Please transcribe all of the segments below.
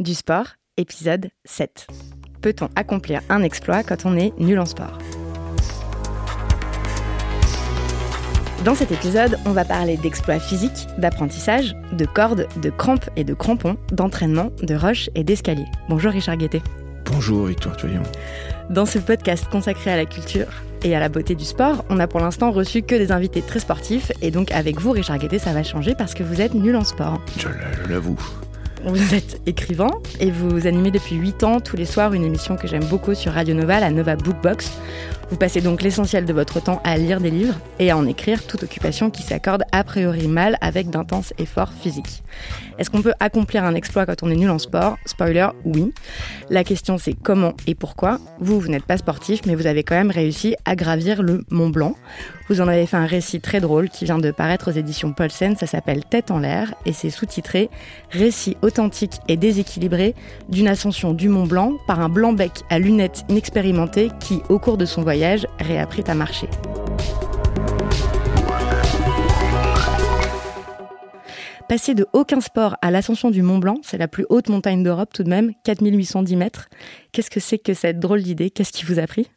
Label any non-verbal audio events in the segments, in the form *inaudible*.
du sport, épisode 7. Peut-on accomplir un exploit quand on est nul en sport? Dans cet épisode, on va parler d'exploits physiques, d'apprentissage, de cordes, de crampes et de crampons, d'entraînement, de roches et d'escaliers. Bonjour Richard Guettet. Bonjour Victoire Toyon. Dans ce podcast consacré à la culture et à la beauté du sport, on a pour l'instant reçu que des invités très sportifs et donc avec vous Richard Guettet ça va changer parce que vous êtes nul en sport. Je l'avoue. Vous êtes écrivain et vous animez depuis 8 ans tous les soirs une émission que j'aime beaucoup sur Radio Nova, la Nova Bookbox. Vous passez donc l'essentiel de votre temps à lire des livres et à en écrire, toute occupation qui s'accorde a priori mal avec d'intenses efforts physiques. Est-ce qu'on peut accomplir un exploit quand on est nul en sport Spoiler, oui. La question c'est comment et pourquoi. Vous, vous n'êtes pas sportif, mais vous avez quand même réussi à gravir le Mont Blanc. Vous en avez fait un récit très drôle qui vient de paraître aux éditions Paulsen, ça s'appelle Tête en l'air et c'est sous-titré Récit authentique et déséquilibré d'une ascension du Mont Blanc par un blanc-bec à lunettes inexpérimenté qui, au cours de son voyage, réapprit à marcher. Passer de aucun sport à l'ascension du Mont Blanc, c'est la plus haute montagne d'Europe tout de même, 4810 mètres. Qu'est-ce que c'est que cette drôle d'idée? Qu'est-ce qui vous a pris?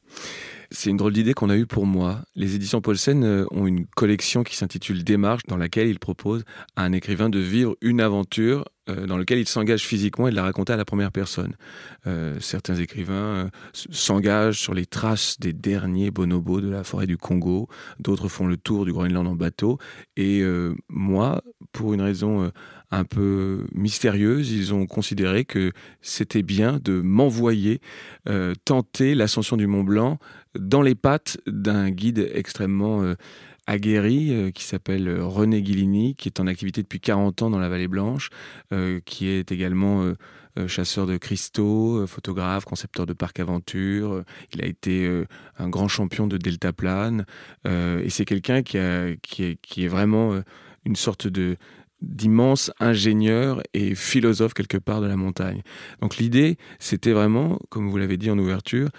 C'est une drôle d'idée qu'on a eue pour moi. Les éditions Paulsen euh, ont une collection qui s'intitule Démarche, dans laquelle ils proposent à un écrivain de vivre une aventure euh, dans laquelle il s'engage physiquement et de la raconter à la première personne. Euh, certains écrivains s'engagent sur les traces des derniers bonobos de la forêt du Congo, d'autres font le tour du Groenland en bateau, et moi, pour une raison un peu mystérieuse, ils ont considéré que c'était bien de m'envoyer tenter l'ascension du Mont Blanc dans les pattes d'un guide extrêmement euh, aguerri euh, qui s'appelle euh, René Guillini, qui est en activité depuis 40 ans dans la Vallée Blanche, qui est également chasseur de cristaux, photographe, concepteur de parcs aventure. il a été un grand champion de deltaplane. et c'est quelqu'un qui est vraiment une sorte de d'immense ingénieur et philosophe quelque part de la montagne. Donc l'idée, c'était vraiment, comme vous l'avez dit en ouverture,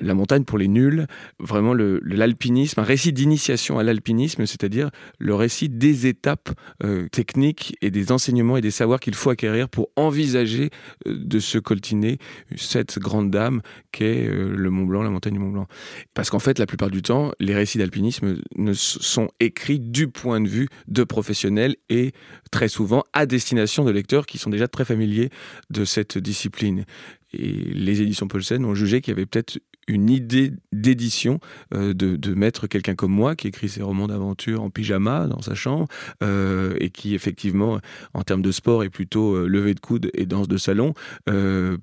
la montagne pour les nuls, vraiment l'alpinisme, un récit d'initiation à l'alpinisme, c'est-à-dire le récit des étapes euh, techniques et des enseignements et des savoirs qu'il faut acquérir pour envisager euh, de se coltiner cette grande dame qu'est euh, le Mont Blanc, la montagne du Mont Blanc. Parce qu'en fait, la plupart du temps, les récits d'alpinisme ne sont écrits du point de vue de professionnels et très souvent à destination de lecteurs qui sont déjà très familiers de cette discipline. Et les éditions Paulsen ont jugé qu'il y avait peut-être une idée d'édition euh, de, mettre quelqu'un comme moi qui écrit ses romans d'aventure en pyjama dans sa chambre euh, et qui effectivement en termes de sport est plutôt euh, levé de coude et danse de salon de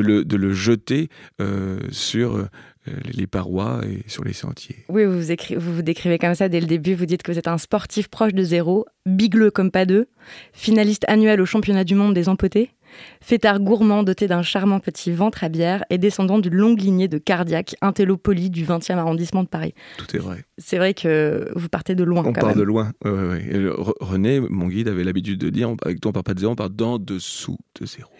le, de, le, jeter sur les parois et sur les sentiers. Oui, vous vous, vous vous décrivez comme ça dès le début. Vous dites que vous êtes un sportif proche de zéro, bigleux comme pas deux, finaliste annuel au championnat du monde des empotés, Fêtard gourmand doté d'un charmant petit ventre à bière et descendant d'une longue lignée de cardiaques intellopolis du 20e arrondissement de Paris. Tout est vrai. C'est vrai que vous partez de loin. On part de loin. René, mon guide, avait l'habitude de dire avec toi, on part pas de zéro, on part d'en dessous de zéro.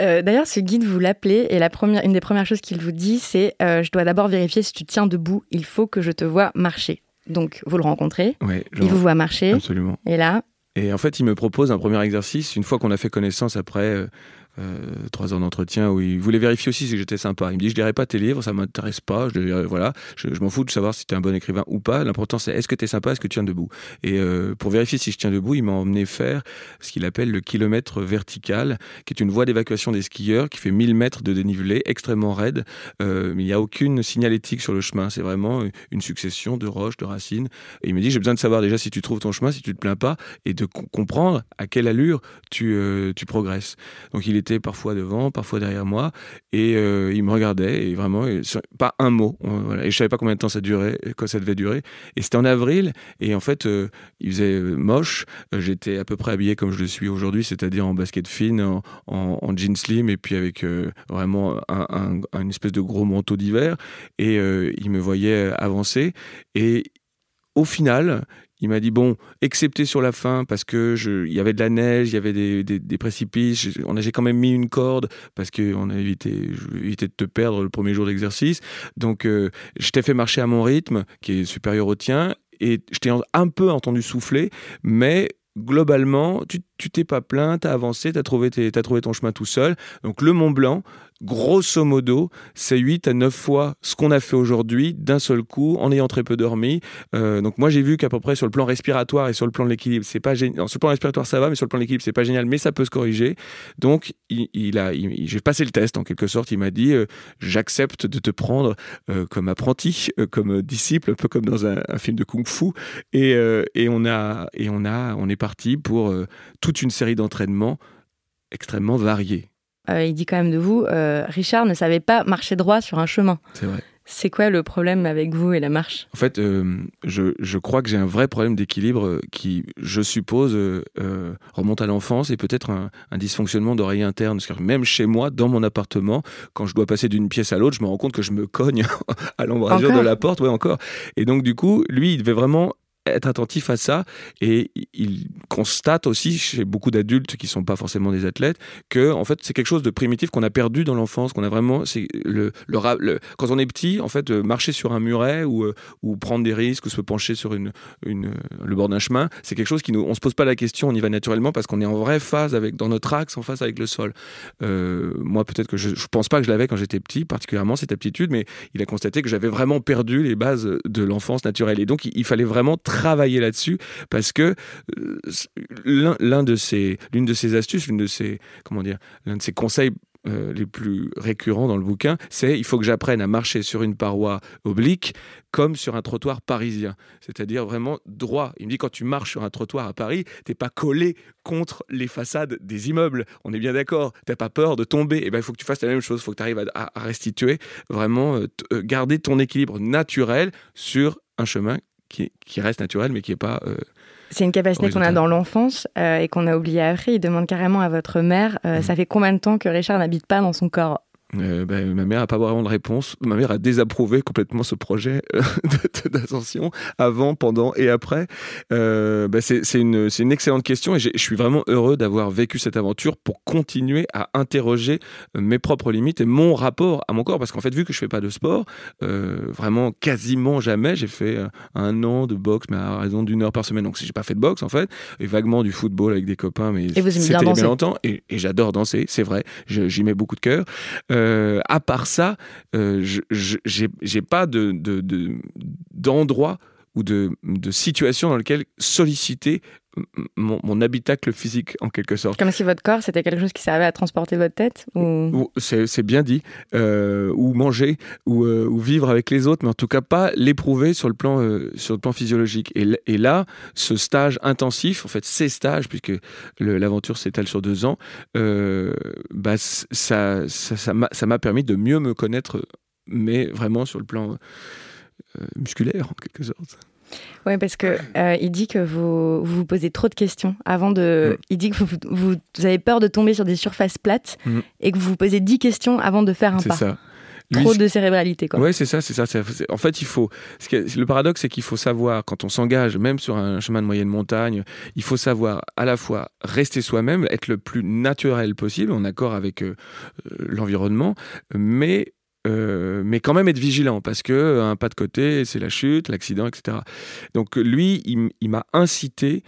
Euh, d'ailleurs, ce guide, vous l'appelez, et la première, une des premières choses qu'il vous dit, c'est euh, Je dois d'abord vérifier si tu tiens debout, il faut que je te vois marcher. Donc, vous le rencontrez, il vous voit marcher. Absolument. Et là, et en fait, il me propose un premier exercice, une fois qu'on a fait connaissance après euh, euh, trois heures d'entretien où il voulait vérifier aussi si j'étais sympa. Il me dit je lirai pas tes livres, ça m'intéresse pas. Je voilà, je, m'en fous de savoir si tu es un bon écrivain ou pas. L'important c'est est-ce que tu es sympa, est-ce que tu tiens debout? Et euh, pour vérifier si je tiens debout, il m'a emmené faire ce qu'il appelle le kilomètre vertical, qui est une voie d'évacuation des skieurs qui fait 1000 mètres de dénivelé, extrêmement raide. Euh, mais il n'y a aucune signalétique sur le chemin. C'est vraiment une succession de roches, de racines. Et il me dit j'ai besoin de savoir déjà si tu trouves ton chemin, si tu te plains pas, et de comprendre à quelle allure tu, tu progresses. Donc il est parfois devant, parfois derrière moi, et euh, il me regardait, et vraiment, pas un mot. Et je savais pas combien de temps ça durait, quoi ça devait durer. Et c'était en avril, et en fait, euh, il faisait euh, moche. J'étais à peu près habillé comme je le suis aujourd'hui, c'est-à-dire en basket fine, en, en, jean slim, et puis avec vraiment un, un, espèce de gros manteau d'hiver. Et il me voyait avancer, et au final, il m'a dit bon, excepté sur la fin parce que il y avait de la neige, il y avait des, des, précipices. On a j'ai quand même mis une corde parce qu'on a évité, évité de te perdre le premier jour d'exercice. Donc euh, je t'ai fait marcher à mon rythme qui est supérieur au tien et je t'ai un peu entendu souffler, mais globalement, tu t'es pas plaint, tu as avancé, tu as, trouvé trouvé ton chemin tout seul. Donc le Mont Blanc, grosso modo, c'est 8 à 9 fois ce qu'on a fait aujourd'hui d'un seul coup en ayant très peu dormi. Euh, donc moi j'ai vu qu'à peu près sur le plan respiratoire et sur le plan de l'équilibre, c'est pas génial. Sur le plan respiratoire ça va, mais sur le plan de l'équilibre c'est pas génial, mais ça peut se corriger. Donc il, a, j'ai passé le test en quelque sorte. Il m'a dit euh, j'accepte de te prendre euh, comme apprenti, comme disciple, un peu comme dans un, film de kung-fu. Et, et on a et on a on est parti pour toute une série d'entraînements extrêmement variés. Euh, il dit quand même de vous, euh, Richard ne savait pas marcher droit sur un chemin. C'est vrai. C'est quoi le problème avec vous et la marche? En fait, euh, je, je, crois que j'ai un vrai problème d'équilibre qui, je suppose, remonte à l'enfance et peut-être un, un, dysfonctionnement d'oreille interne. Parce que même chez moi, dans mon appartement, quand je dois passer d'une pièce à l'autre, je me rends compte que je me cogne *laughs* à l'embrasure de la porte. Ouais, encore. Et donc, du coup, lui, il devait vraiment être attentif à ça. Et il constate aussi chez beaucoup d'adultes qui sont pas forcément des athlètes que en fait c'est quelque chose de primitif qu'on a perdu dans l'enfance qu'on a vraiment c'est le, le, quand on est petit en fait euh, marcher sur un muret ou, euh, ou prendre des risques ou se pencher sur une, une le bord d'un chemin c'est quelque chose qui nous on se pose pas la question on y va naturellement parce qu'on est en vraie phase avec dans notre axe en face avec le sol. Euh, moi peut-être que je, je pense pas que je l'avais quand j'étais petit particulièrement cette aptitude mais il a constaté que j'avais vraiment perdu les bases de l'enfance naturelle. Et donc il, il fallait vraiment travailler là-dessus parce que euh, l'un de ces, l'une de ces astuces, l'une de ces, comment dire, l'un de ces conseils euh, les plus récurrents dans le bouquin, c'est il faut que j'apprenne à marcher sur une paroi oblique comme sur un trottoir parisien, c'est-à-dire vraiment droit. Il me dit quand tu marches sur un trottoir à Paris, t'es pas collé contre les façades des immeubles. On est bien d'accord. T'as pas peur de tomber. Et eh ben il faut que tu fasses la même chose. Il faut que tu arrives à, restituer vraiment euh, garder ton équilibre naturel sur un chemin qui, reste naturel, mais qui n'est pas. Euh, c'est une capacité qu'on a dans l'enfance euh, et qu'on a oublié après. Il demande carrément à votre mère euh, mhm. ça fait combien de temps que Richard n'habite pas dans son corps euh, ben, ma mère n'a pas vraiment de réponse. Ma mère a désapprouvé complètement ce projet euh, *laughs* d'ascension avant, pendant et après. Euh, ben, c'est une, une, excellente question et je suis vraiment heureux d'avoir vécu cette aventure pour continuer à interroger mes propres limites et mon rapport à mon corps. Parce qu'en fait, vu que je fais pas de sport, vraiment quasiment jamais, j'ai fait un an de boxe, mais à raison d'une heure par semaine. Donc, si j'ai pas fait de boxe, en fait, et vaguement du football avec des copains, mais c'était bien, longtemps. Et, et j'adore danser, c'est vrai. J'y mets beaucoup de cœur. Euh, à part ça, euh, j'ai pas de, d'endroit ou de, de situation dans lequel solliciter mon, habitacle physique en quelque sorte. Comme si votre corps c'était quelque chose qui servait à transporter votre tête ou... C'est bien dit. Euh, ou manger ou, ou, vivre avec les autres, mais en tout cas pas l'éprouver sur, le plan sur le plan physiologique. Et, et, là, ce stage intensif, en fait ces stages, puisque l'aventure s'étale sur deux ans, bah, ça m'a ça, ça m'a permis de mieux me connaître, mais vraiment sur le plan musculaire en quelque sorte. Oui, parce que euh, il dit que vous, vous posez trop de questions avant de. Mm. Il dit que vous, vous, avez peur de tomber sur des surfaces plates mm. et que vous vous posez 10 questions avant de faire un pas. C'est ça. Trop de cérébralité, quoi. Oui, c'est ça, c'est ça. En fait, il faut. Le paradoxe, c'est qu'il faut savoir, quand on s'engage, même sur un chemin de moyenne montagne, il faut savoir à la fois rester soi-même, être le plus naturel possible, en accord avec euh, l'environnement, mais euh, mais quand même être vigilant parce que euh, un pas de côté, c'est la chute, l'accident, etc. Donc lui, il, m'a incité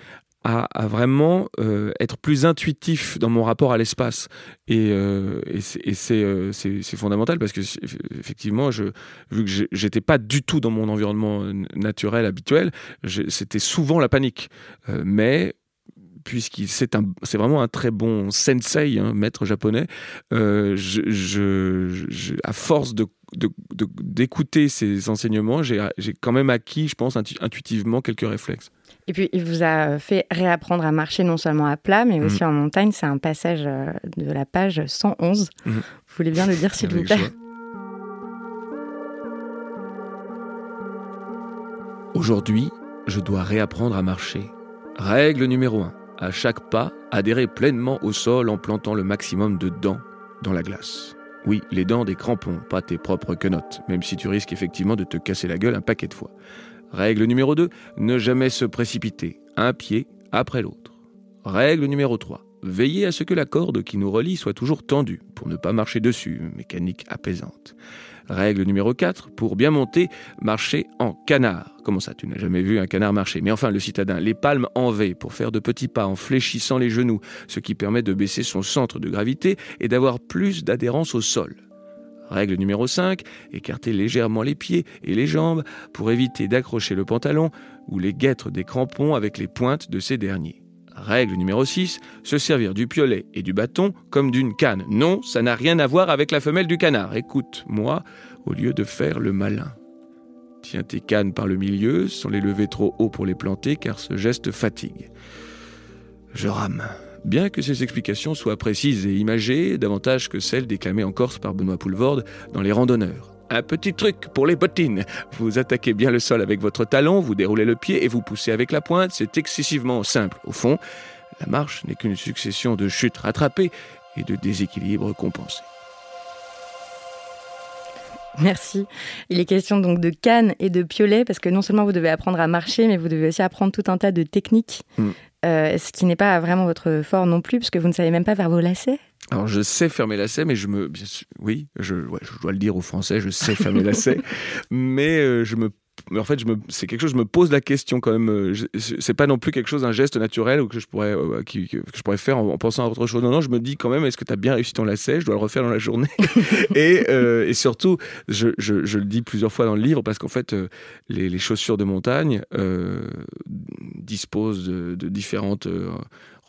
à, vraiment euh, être plus intuitif dans mon rapport à l'espace. Et, c'est fondamental parce que effectivement, vu que j'étais pas du tout dans mon environnement naturel habituel, c'était souvent la panique. mais puisqu'il c'est un c'est vraiment un très bon sensei, hein, maître japonais. Euh, je, à force de d'écouter ses enseignements, j'ai quand même acquis, je pense, intuitivement quelques réflexes. Et puis, il vous a fait réapprendre à marcher non seulement à plat, mais aussi mmh. en montagne. C'est un passage euh, de la page 111. Mmh. Vous voulez bien le dire, s'il vous plaît Aujourd'hui, je dois réapprendre à marcher. Règle numéro 1 à chaque pas, adhérer pleinement au sol en plantant le maximum de dents dans la glace. Oui, les dents des crampons, pas tes propres quenottes, même si tu risques effectivement de te casser la gueule un paquet de fois. Règle numéro 2, ne jamais se précipiter, un pied après l'autre. Règle numéro 3, Veillez à ce que la corde qui nous relie soit toujours tendue, pour ne pas marcher dessus, mécanique apaisante. Règle numéro 4, pour bien monter, marcher en canard. Comment ça, tu n'as jamais vu un canard marcher? Mais enfin, le citadin, les palmes en V pour faire de petits pas en fléchissant les genoux, ce qui permet de baisser son centre de gravité et d'avoir plus d'adhérence au sol. Règle numéro 5, écarter légèrement les pieds et les jambes pour éviter d'accrocher le pantalon ou les guêtres des crampons avec les pointes de ces derniers. Règle numéro 6, se servir du piolet et du bâton comme d'une canne. Non, ça n'a rien à voir avec la femelle du canard. Écoute, moi, au lieu de faire le malin. Tiens tes cannes par le milieu, sans les lever trop haut pour les planter, car ce geste fatigue. Je rame. Bien que ces explications soient précises et imagées, davantage que celles déclamées en Corse par Benoît Poulvorde dans Les Randonneurs. Un petit truc pour les bottines. Vous attaquez bien le sol avec votre talon, vous déroulez le pied et vous poussez avec la pointe. C'est excessivement simple. Au fond, la marche n'est qu'une succession de chutes rattrapées et de déséquilibres compensés. Merci. Il est question donc de canne et de piolet parce que non seulement vous devez apprendre à marcher, mais vous devez aussi apprendre tout un tas de techniques, mm. Euh, ce qui n'est pas vraiment votre fort non plus, parce que vous ne savez même pas faire vos lacets. Alors je sais fermer lacets, mais je me, oui, je, je dois le dire aux Français, je sais fermer lacets, *laughs* mais euh, je me mais en fait, c'est quelque chose, je me pose la question quand même. Euh, c'est pas non plus quelque chose, un geste naturel ou que je pourrais, euh, que, je pourrais faire en, pensant à autre chose. Non, non, je me dis quand même, est-ce que tu as bien réussi ton lacet? Je dois le refaire dans la journée. *laughs* et, euh, et, surtout, je, je, je, le dis plusieurs fois dans le livre parce qu'en fait, les, les, chaussures de montagne disposent de, de différentes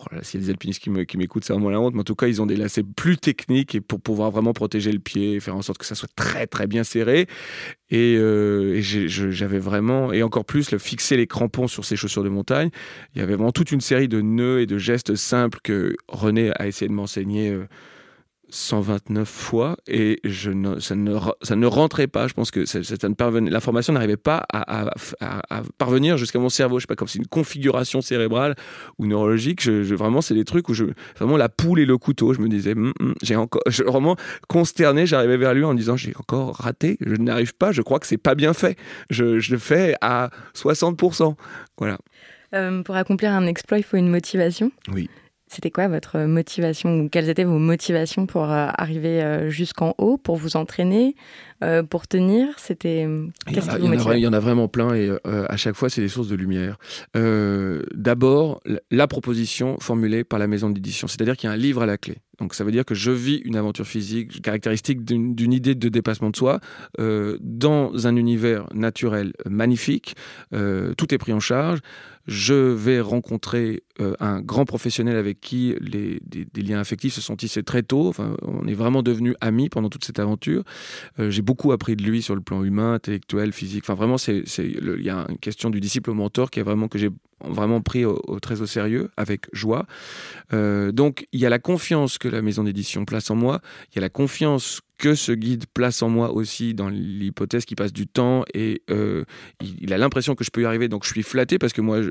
Oh s'il y a des alpinistes qui m'écoutent, c'est vraiment la honte, mais en tout cas, ils ont des lacets plus techniques et pour pouvoir vraiment protéger le pied et faire en sorte que ça soit très très bien serré. Et, euh, j'avais vraiment, et encore plus, le fixer les crampons sur ces chaussures de montagne. Il y avait vraiment toute une série de nœuds et de gestes simples que René a essayé de m'enseigner. Euh, 129 fois et je ne, ça, ne, ça ne rentrait pas. Je pense que l'information n'arrivait pas à, parvenir jusqu'à mon cerveau. Je sais pas, comme c'est une configuration cérébrale ou neurologique. Je, vraiment, c'est des trucs où je, vraiment la poule et le couteau. Je me disais, hum, hum, j'ai encore, je, vraiment consterné, j'arrivais vers lui en disant, j'ai encore raté, je n'arrive pas, je crois que c'est pas bien fait. Je, je le fais à 60%. Voilà. Euh, pour accomplir un exploit, il faut une motivation. Oui. C'était quoi votre motivation ou quelles étaient vos motivations pour euh, arriver euh, jusqu'en haut, pour vous entraîner, euh, pour tenir C'était il, y en a vraiment plein et à chaque fois c'est des sources de lumière. D'abord la proposition formulée par la maison d'édition, c'est-à-dire qu'il y a un livre à la clé. Donc ça veut dire que je vis une aventure physique caractéristique d'une idée de dépassement de soi dans un univers naturel magnifique. tout est pris en charge je vais rencontrer euh, un grand professionnel avec qui les, des, liens affectifs se sont tissés très tôt. Enfin, on est vraiment devenus amis pendant toute cette aventure. Euh, j'ai beaucoup appris de lui sur le plan humain, intellectuel, physique. Enfin, vraiment, il y a une question du disciple mentor qui est vraiment que j'ai vraiment pris très au sérieux, avec joie. Euh, donc, il y a la confiance que la maison d'édition place en moi, il y a la confiance que ce guide place en moi aussi dans l'hypothèse qu'il passe du temps et euh, il, a l'impression que je peux y arriver. Donc, je suis flatté parce que moi,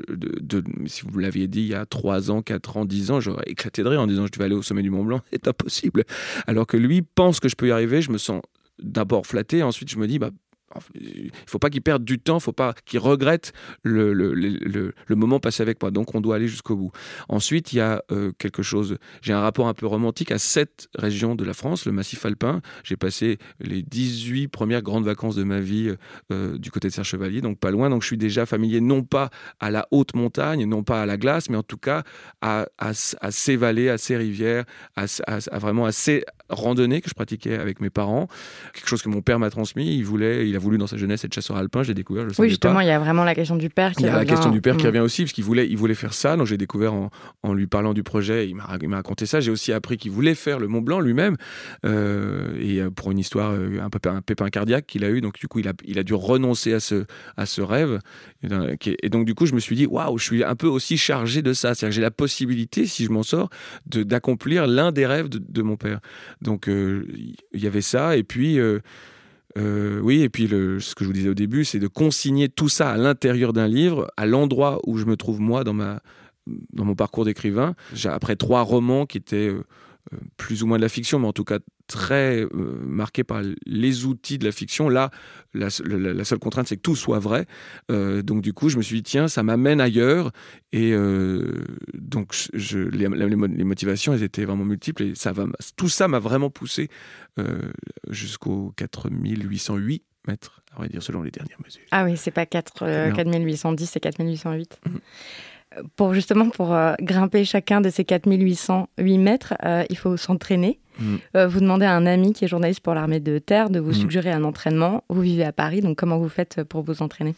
si vous l'aviez dit il y a 3 ans, 4 ans, 10 ans, j'aurais éclaté de rire en disant je vais aller au sommet du Mont Blanc, *laughs* c'est impossible. Alors que lui pense que je peux y arriver, je me sens d'abord flatté, ensuite je me dis bah il faut pas qu'il perde du temps, il faut pas qu'il regrette le, moment passé avec moi. Donc on doit aller jusqu'au bout. Ensuite, il y a euh, quelque chose, j'ai un rapport un peu romantique à cette région de la France, le massif alpin. J'ai passé les 18 premières grandes vacances de ma vie euh, du côté de Serre-Chevalier, donc pas loin. Donc je suis déjà familier non pas à la haute montagne, non pas à la glace, mais en tout cas à, ces vallées, à ces rivières, à, vraiment à ces randonnées que je pratiquais avec mes parents. Quelque chose que mon père m'a transmis. Il voulait, il voulu dans sa jeunesse être chasseur alpin, j'ai découvert. Je oui, justement, il y a vraiment la question du père qui Il y a la question du père qui mm. revient aussi, parce qu'il voulait, il voulait faire ça. Donc j'ai découvert en, en, lui parlant du projet, il m'a raconté ça. J'ai aussi appris qu'il voulait faire le Mont Blanc lui-même, euh, et euh, pour une histoire, euh, un, pépin, un pépin cardiaque qu'il a eu. Donc du coup, il a, il a dû renoncer à ce, à ce rêve. Et donc du coup, je me suis dit, waouh, je suis un peu aussi chargé de ça. C'est-à-dire que j'ai la possibilité, si je m'en sors, d'accomplir l'un des rêves de, de, mon père. Donc il y avait ça, et puis. Euh, oui, et puis ce que je vous disais au début, c'est de consigner tout ça à l'intérieur d'un livre, à l'endroit où je me trouve moi dans, mon parcours d'écrivain. Après trois romans qui étaient euh, plus ou moins de la fiction, mais en tout cas très marqué par les outils de la fiction. Là, la, seule contrainte, c'est que tout soit vrai. donc du coup, je me suis dit, tiens, ça m'amène ailleurs. Et donc, je, les, les, motivations, elles étaient vraiment multiples. Et ça va, tout ça m'a vraiment poussé jusqu'au 4808 mètres, à vrai dire, selon les dernières mesures. Ah oui, c'est pas 4, 4810, c'est 4808 pour justement pour euh, grimper chacun de ces 4808 mètres, euh, il faut s'entraîner. Mm. Euh, vous demandez à un ami qui est journaliste pour l'armée de terre de vous mm. suggérer un entraînement. Vous vivez à Paris, donc comment vous faites pour vous entraîner?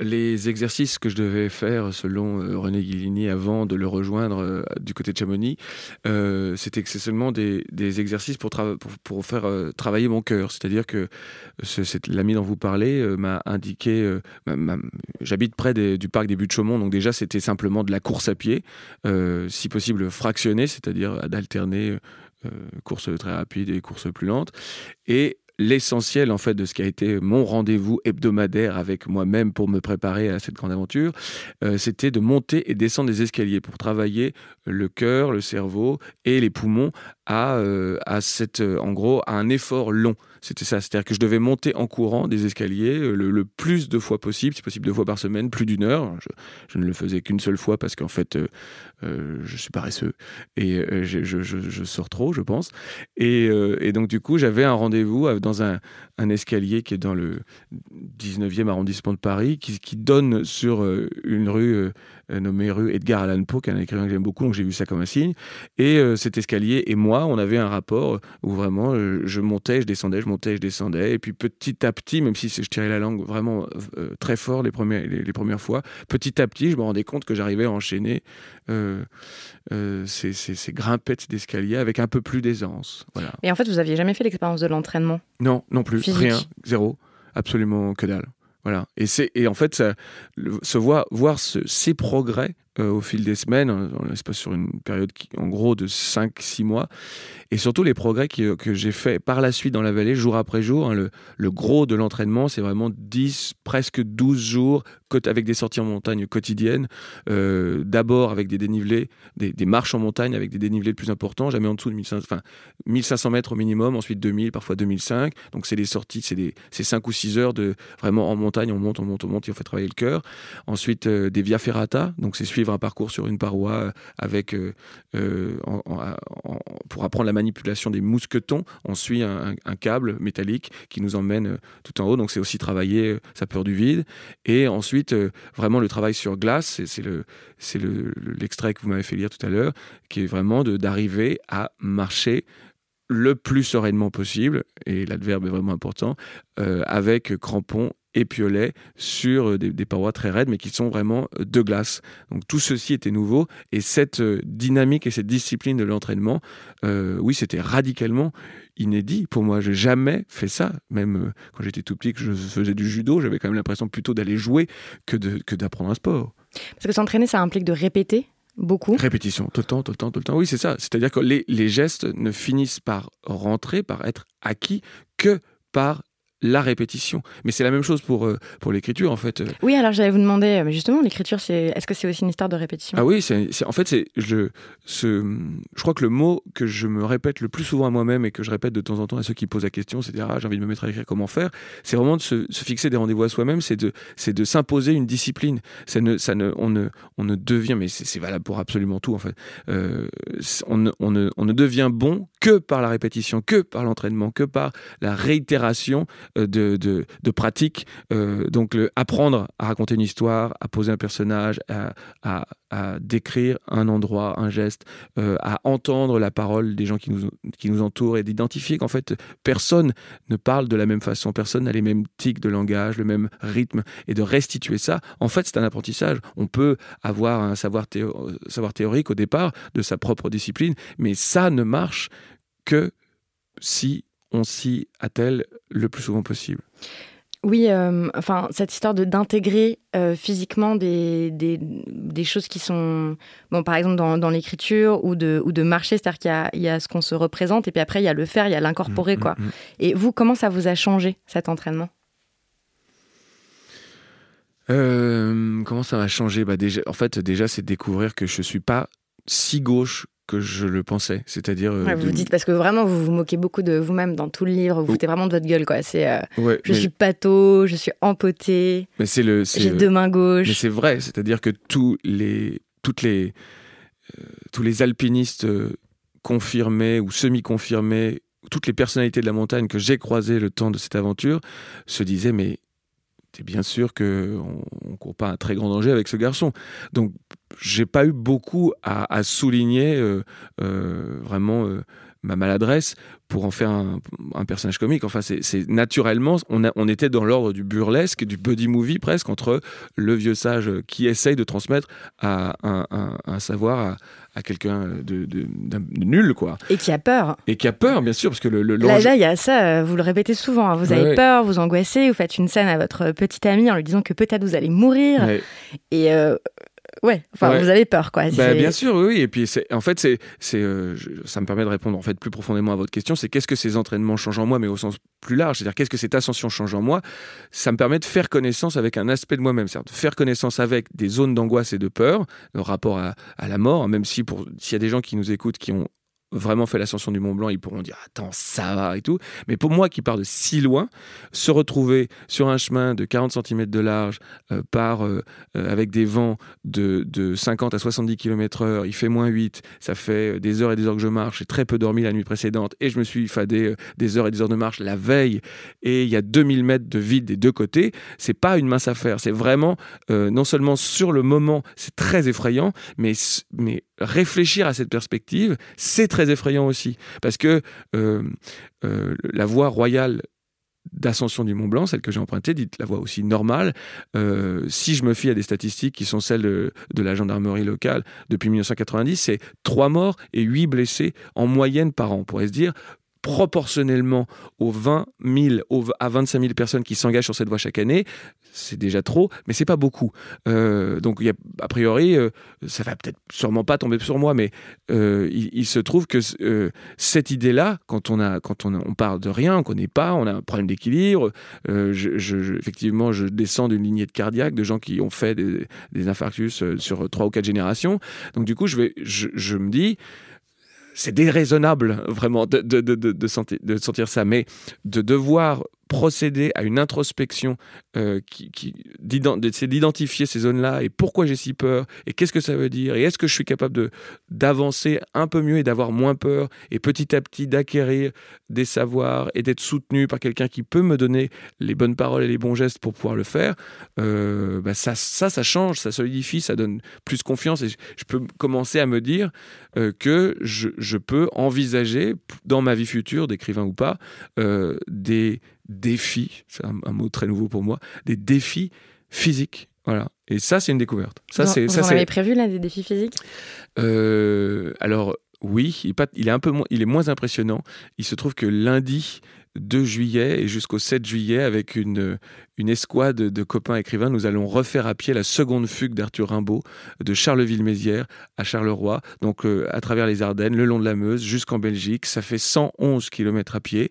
Les exercices que je devais faire, selon euh, René Guillini, avant de le rejoindre euh, du côté de Chamonix, c'était seulement des, des exercices pour, pour, faire travailler mon cœur. C'est-à-dire que l'ami dont vous parlez m'a indiqué, j'habite près du parc des Buttes-Chaumont, donc déjà c'était simplement de la course à pied, si possible fractionnée, c'est-à-dire d'alterner euh, courses très rapides et courses plus lentes. Et l'essentiel en fait de ce qui a été mon rendez-vous hebdomadaire avec moi-même pour me préparer à cette grande aventure, euh, c'était de monter et descendre des escaliers pour travailler le cœur, le cerveau et les poumons à, euh, à cette, en gros, à un effort long. C'était ça, c'est-à-dire que je devais monter en courant des escaliers euh, le, plus de fois possible, si possible deux fois par semaine, plus d'une heure. Je, ne le faisais qu'une seule fois parce qu'en fait, euh, euh, je suis paresseux et je, sors trop, je pense. Et, donc du coup, j'avais un rendez-vous dans un, escalier qui est dans le 19e arrondissement de Paris, qui, qui donne sur une rue nommée rue Edgar Allan Poe, qui est un écrivain que j'aime beaucoup, donc j'ai vu ça comme un signe. Et cet escalier et moi, on avait un rapport où vraiment je montais, je descendais, je montais, je descendais. Et puis petit à petit, même si je tirais la langue vraiment euh, très fort les, premières, les, premières fois, petit à petit, je me rendais compte que j'arrivais à enchaîner euh, euh, ces, ces, grimpettes d'escalier avec un peu plus d'aisance. Voilà. Et en fait, vous aviez jamais fait l'expérience de l'entraînement? Non, non plus. Rien, zéro. Absolument que dalle. Voilà. Et, c'est, et en fait, ça, se voir, voir ces progrès au fil des semaines, on sur une période qui, en gros de 5-6 mois, et surtout les progrès que j'ai fait par la suite dans la vallée, jour après jour. Hein, le, le, gros de l'entraînement, c'est vraiment 10, presque 12 jours avec des sorties en montagne quotidiennes. Euh, d'abord avec des dénivelés, des, des, marches en montagne avec des dénivelés plus importants, jamais en dessous de 1500, enfin, 1500 mètres au minimum, ensuite 2000, parfois 2005. Donc c'est des sorties, c'est des 5 ou 6 heures de vraiment en montagne, on monte, on monte, on monte, et on fait travailler le cœur. Ensuite euh, des via ferrata, donc c'est suivre un parcours sur une paroi euh, avec pour apprendre la manipulation des mousquetons, on suit un, câble métallique qui nous emmène euh, tout en haut. Donc c'est aussi travailler euh, sa peur du vide. Et ensuite, euh, vraiment le travail sur glace, c'est le, c'est l'extrait que vous m'avez fait lire tout à l'heure, qui est vraiment d'arriver à marcher le plus sereinement possible, et l'adverbe est vraiment important, avec crampons et sur des, des, parois très raides, mais qui sont vraiment de glace. Donc tout ceci était nouveau, et cette dynamique et cette discipline de l'entraînement euh, oui, c'était radicalement inédit pour moi. J'ai jamais fait ça. Même euh, quand j'étais tout petit, que je faisais du judo, j'avais quand même l'impression plutôt d'aller jouer que, d'apprendre un sport. Parce que s'entraîner, ça implique de répéter beaucoup. Répétition, tout le temps, tout le temps, tout le temps. Oui, c'est ça. C'est-à-dire que les gestes ne finissent par rentrer, par être acquis que par la répétition. Mais c'est la même chose pour, euh, pour l'écriture, en fait. Oui, alors j'allais vous demander, euh, justement, l'écriture, c'est, est-ce que c'est aussi une histoire de répétition? Ah oui, c'est, en fait, c'est, je, ce, je crois que le mot que je me répète le plus souvent à moi-même et que je répète de temps en temps à ceux qui posent la question, c'est dire, ah, j'ai envie de me mettre à écrire, comment faire? C'est vraiment de se, fixer des rendez-vous à soi-même, c'est de, c'est de s'imposer une discipline. Ça ne, ça ne, on, ne, on ne devient, mais c'est, valable pour absolument tout, en fait. Euh, on, ne, on, ne, on ne devient bon que par la répétition, que par l'entraînement, que par la réitération euh, de, de, de. Euh, donc, apprendre à raconter une histoire, à poser un personnage, à, à, décrire un endroit, un geste, euh, à entendre la parole des gens qui nous, qui nous entourent et d'identifier qu'en fait, personne ne parle de la même façon, personne n'a les mêmes tics de langage, le même rythme, et de restituer ça, en fait, c'est un apprentissage. On peut avoir un savoir théorique au départ de sa propre discipline, mais ça ne marche que si on s'y attelle le plus souvent possible. Oui, euh, enfin, cette histoire de d'intégrer euh, physiquement des, des, choses qui sont, bon, par exemple dans, dans l'écriture ou de, ou de marcher, c'est-à-dire qu'il y, y a, ce qu'on se représente et puis après il y a le faire, il y a l'incorporer, mmh, quoi. Mmh, mmh. Et vous, comment ça vous a changé cet entraînement? Euh, Comment ça m'a changé? Bah déjà, En fait, déjà, c'est découvrir que je suis pas si gauche que je le pensais. C'est-à-dire. Euh, vous dites parce que vraiment vous vous moquez beaucoup de vous-même dans tout le livre. Vous foutez vraiment de votre gueule, quoi. C'est. Euh, je suis pâteau, je suis empoté. Mais c'est le. J'ai deux mains gauches. Mais c'est vrai. C'est-à-dire que tous les, toutes les, euh, tous les alpinistes confirmés ou semi-confirmés, toutes les personnalités de la montagne que j'ai croisées le temps de cette aventure se disaient mais bien sûr qu'on ne court pas un très grand danger avec ce garçon. Donc, j'ai pas eu beaucoup à, souligner euh, euh, vraiment euh, ma maladresse pour en faire un, personnage comique. Enfin, c'est naturellement, on, était dans l'ordre du burlesque, du buddy movie presque, entre le vieux sage qui essaye de transmettre à un, savoir à, quelqu'un de, nul, quoi. Et qui a peur. Et qui a peur, bien sûr, parce que le... le là, il y a ça, vous le répétez souvent, hein. vous avez peur, vous angoissez, vous faites une scène à votre petite amie en lui disant que peut-être vous allez mourir. Et ouais, enfin, vous avez peur, quoi. Bah, bien sûr, oui. Et puis, en fait, c'est, euh, ça me permet de répondre en fait plus profondément à votre question. C'est qu'est-ce que ces entraînements changent en moi, mais au sens plus large. C'est-à-dire qu'est-ce que cette ascension change en moi Ça me permet de faire connaissance avec un aspect de moi-même, c'est-à-dire de faire connaissance avec des zones d'angoisse et de peur, le rapport à, à la mort. Même si pour s'il y a des gens qui nous écoutent qui ont vraiment fait l'ascension du Mont Blanc, ils pourront dire attends, ça va et tout. Mais pour moi qui pars de si loin, se retrouver sur un chemin de 40 cm de large, euh, par, euh, euh, avec des vents de, de, 50 à 70 km/h, il fait moins 8, ça fait des heures et des heures que je marche, j'ai très peu dormi la nuit précédente et je me suis fadé des heures et des heures de marche la veille et il y a 2000 mètres de vide des deux côtés, c'est pas une mince affaire, c'est vraiment non seulement sur le moment, c'est très effrayant, mais, mais réfléchir à cette perspective, c'est très effrayant aussi. Parce que euh, euh, la voie royale d'ascension du Mont Blanc, celle que j'ai empruntée, dit la voie aussi normale. Euh, si je me fie à des statistiques qui sont celles de, la gendarmerie locale depuis 1990, c'est 3 morts et 8 blessés en moyenne par an. On pourrait se dire, proportionnellement aux 20 000 à 25 000 personnes qui s'engagent sur cette voie chaque année, c'est déjà trop, mais c'est pas beaucoup. Euh, donc, y a, a priori, euh, ça va peut-être sûrement pas tomber sur moi, mais euh, il, se trouve que cette idée-là, quand on a, quand on, on parle de rien, on connaît pas, on a un problème d'équilibre. Effectivement, je descends d'une lignée de cardiaque de gens qui ont fait des, infarctus sur trois ou quatre générations. Donc, du coup, je vais, je me dis c'est déraisonnable vraiment de, sentir, sentir ça, mais de devoir procéder à une introspection euh, qui, d'essayer d'identifier ces zones-là et pourquoi j'ai si peur et qu'est-ce que ça veut dire et est-ce que je suis capable d'avancer un peu mieux et d'avoir moins peur et petit à petit d'acquérir des savoirs et d'être soutenu par quelqu'un qui peut me donner les bonnes paroles et les bons gestes pour pouvoir le faire euh, bah ça, ça ça change ça solidifie ça donne plus confiance et je, peux commencer à me dire euh, que je, je, peux envisager dans ma vie future d'écrivain ou pas des défis, c'est un, mot très nouveau pour moi, des défis physiques. Voilà. Et ça, c'est une découverte. Ça, c'est, vous ça, en avez prévu là des défis physiques? Euh, Alors oui, il est, pas, il est un peu moins, il est moins impressionnant. Il se trouve que lundi, 2 juillet et jusqu'au 7 juillet avec une, une escouade de copains écrivains. Nous allons refaire à pied la seconde fugue d'Arthur Rimbaud de Charleville-Mézières à Charleroi, donc euh, à travers les Ardennes, le long de la Meuse, jusqu'en Belgique. Ça fait 111 km à pied.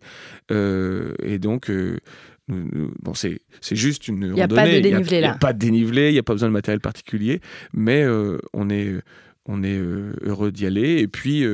Euh, et donc, euh, bon, c'est, juste une randonnée. Il n'y a pas de dénivelé là. Il n'y a pas de dénivelé, il n'y a pas besoin de matériel particulier, mais on est on est heureux d'y aller. Et puis,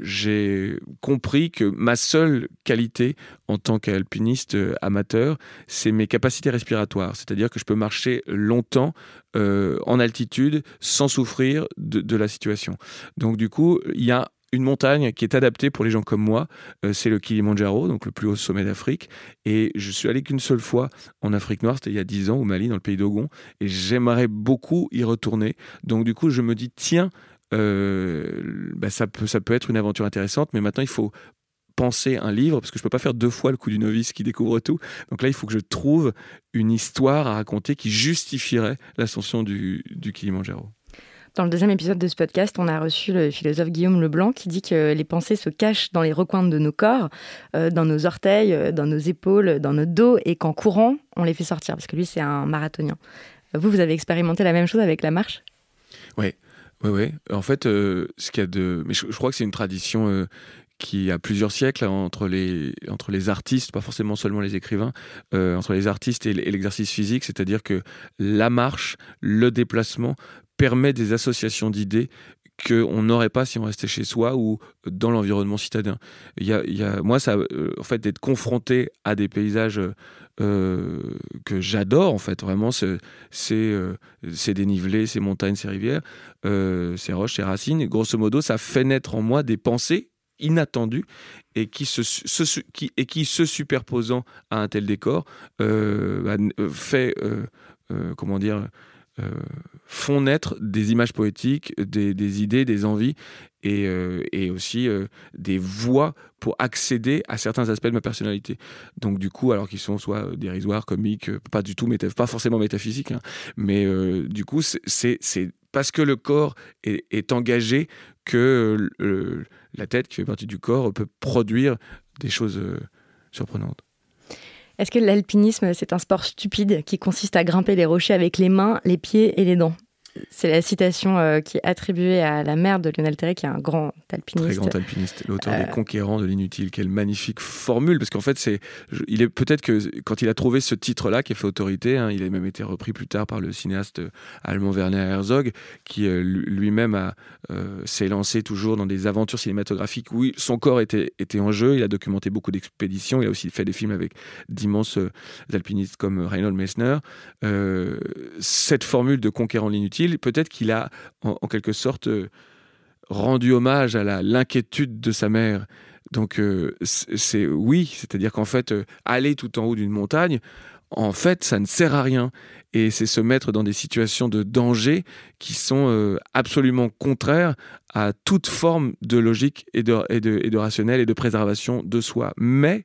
j'ai compris que ma seule qualité en tant qu'alpiniste euh, amateur, c'est mes capacités respiratoires. C'est-à-dire que je peux marcher longtemps euh, en altitude sans souffrir de, la situation. Donc du coup, il y a une montagne qui est adaptée pour les gens comme moi, euh, c'est le Kilimanjaro, donc le plus haut sommet d'Afrique. Et je suis allé qu'une seule fois en Afrique noire, c'était il y a 10 ans au Mali, dans le pays d'Ogon, et j'aimerais beaucoup y retourner. Donc du coup, je me dis, tiens, euh, bah, ça, peut, être une aventure intéressante, mais maintenant il faut penser un livre, parce que je ne peux pas faire deux fois le coup du novice qui découvre tout. Donc là, il faut que je trouve une histoire à raconter qui justifierait l'ascension du, du Kilimanjaro. Dans le deuxième épisode de ce podcast, on a reçu le philosophe Guillaume Leblanc qui dit que les pensées se cachent dans les recoins de nos corps, euh, dans nos orteils, euh, dans nos épaules, dans notre dos, et qu'en courant, on les fait sortir, parce que lui, c'est un marathonien. Vous, vous avez expérimenté la même chose avec la marche? Oui, oui, oui. En fait, euh, ce qu'il y a de. Mais je, crois que c'est une tradition qui a plusieurs siècles entre les, entre les artistes, pas forcément seulement les écrivains, entre les artistes et l'exercice physique, c'est-à-dire que la marche, le déplacement permet des associations d'idées qu'on n'aurait pas si on restait chez soi ou dans l'environnement citadin. Moi, ça, en fait, d'être confronté à des paysages que j'adore, en fait, vraiment, c'est ces dénivelés, ces montagnes, ces rivières, ces roches, ces racines. Grosso modo, ça fait naître en moi des pensées inattendues et qui se, superposant à un tel décor bah, fait comment dire euh, font naître des images poétiques, des, idées, des envies et, euh, aussi euh, des voies pour accéder à certains aspects de ma personnalité. Donc du coup, alors qu'ils sont soit dérisoires, comiques, pas du tout, pas forcément métaphysiques, hein, mais du coup, c'est parce que le corps est engagé que la tête, qui fait partie du corps, peut produire des choses surprenantes. Est-ce que l'alpinisme, c'est un sport stupide qui consiste à grimper les rochers avec les mains, les pieds et les dents? C'est la citation euh, qui est attribuée à la mère de Lionel Terry, qui est un grand alpiniste. Très grand alpiniste, l'auteur des euh, Conquérants de l'inutile. Quelle magnifique formule, parce qu'en fait, c'est, il est peut-être que quand il a trouvé ce titre-là qui a fait autorité, hein, il a même été repris plus tard par le cinéaste euh, allemand Werner Herzog, qui lui-même a s'est lancé toujours dans des aventures cinématographiques où son corps était, était en jeu. Il a documenté beaucoup d'expéditions. Il a aussi fait des films avec d'immenses alpinistes comme Reinhold Messner. cette formule de Conquérant de peut-être qu'il a en, quelque sorte euh, rendu hommage à l'inquiétude de sa mère. Donc euh, c'est oui, c'est-à-dire qu'en fait, euh, aller tout en haut d'une montagne, en fait, ça ne sert à rien. Et c'est se mettre dans des situations de danger qui sont absolument contraires à toute forme de logique et, de, rationnel et de préservation de soi. Mais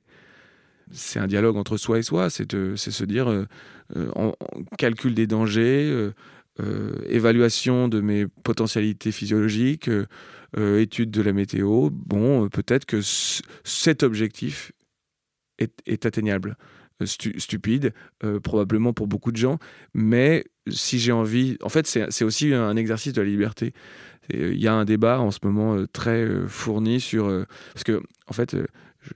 c'est un dialogue entre soi et soi, c'est se dire, on, calcule des dangers, euh, évaluation de mes potentialités physiologiques, euh, euh, étude de la météo, bon, peut-être que cet objectif est, atteignable. stupide, probablement pour beaucoup de gens, mais si j'ai envie, en fait, c'est aussi un exercice de la liberté. Il y a un débat en ce moment très fourni sur. parce que, en fait,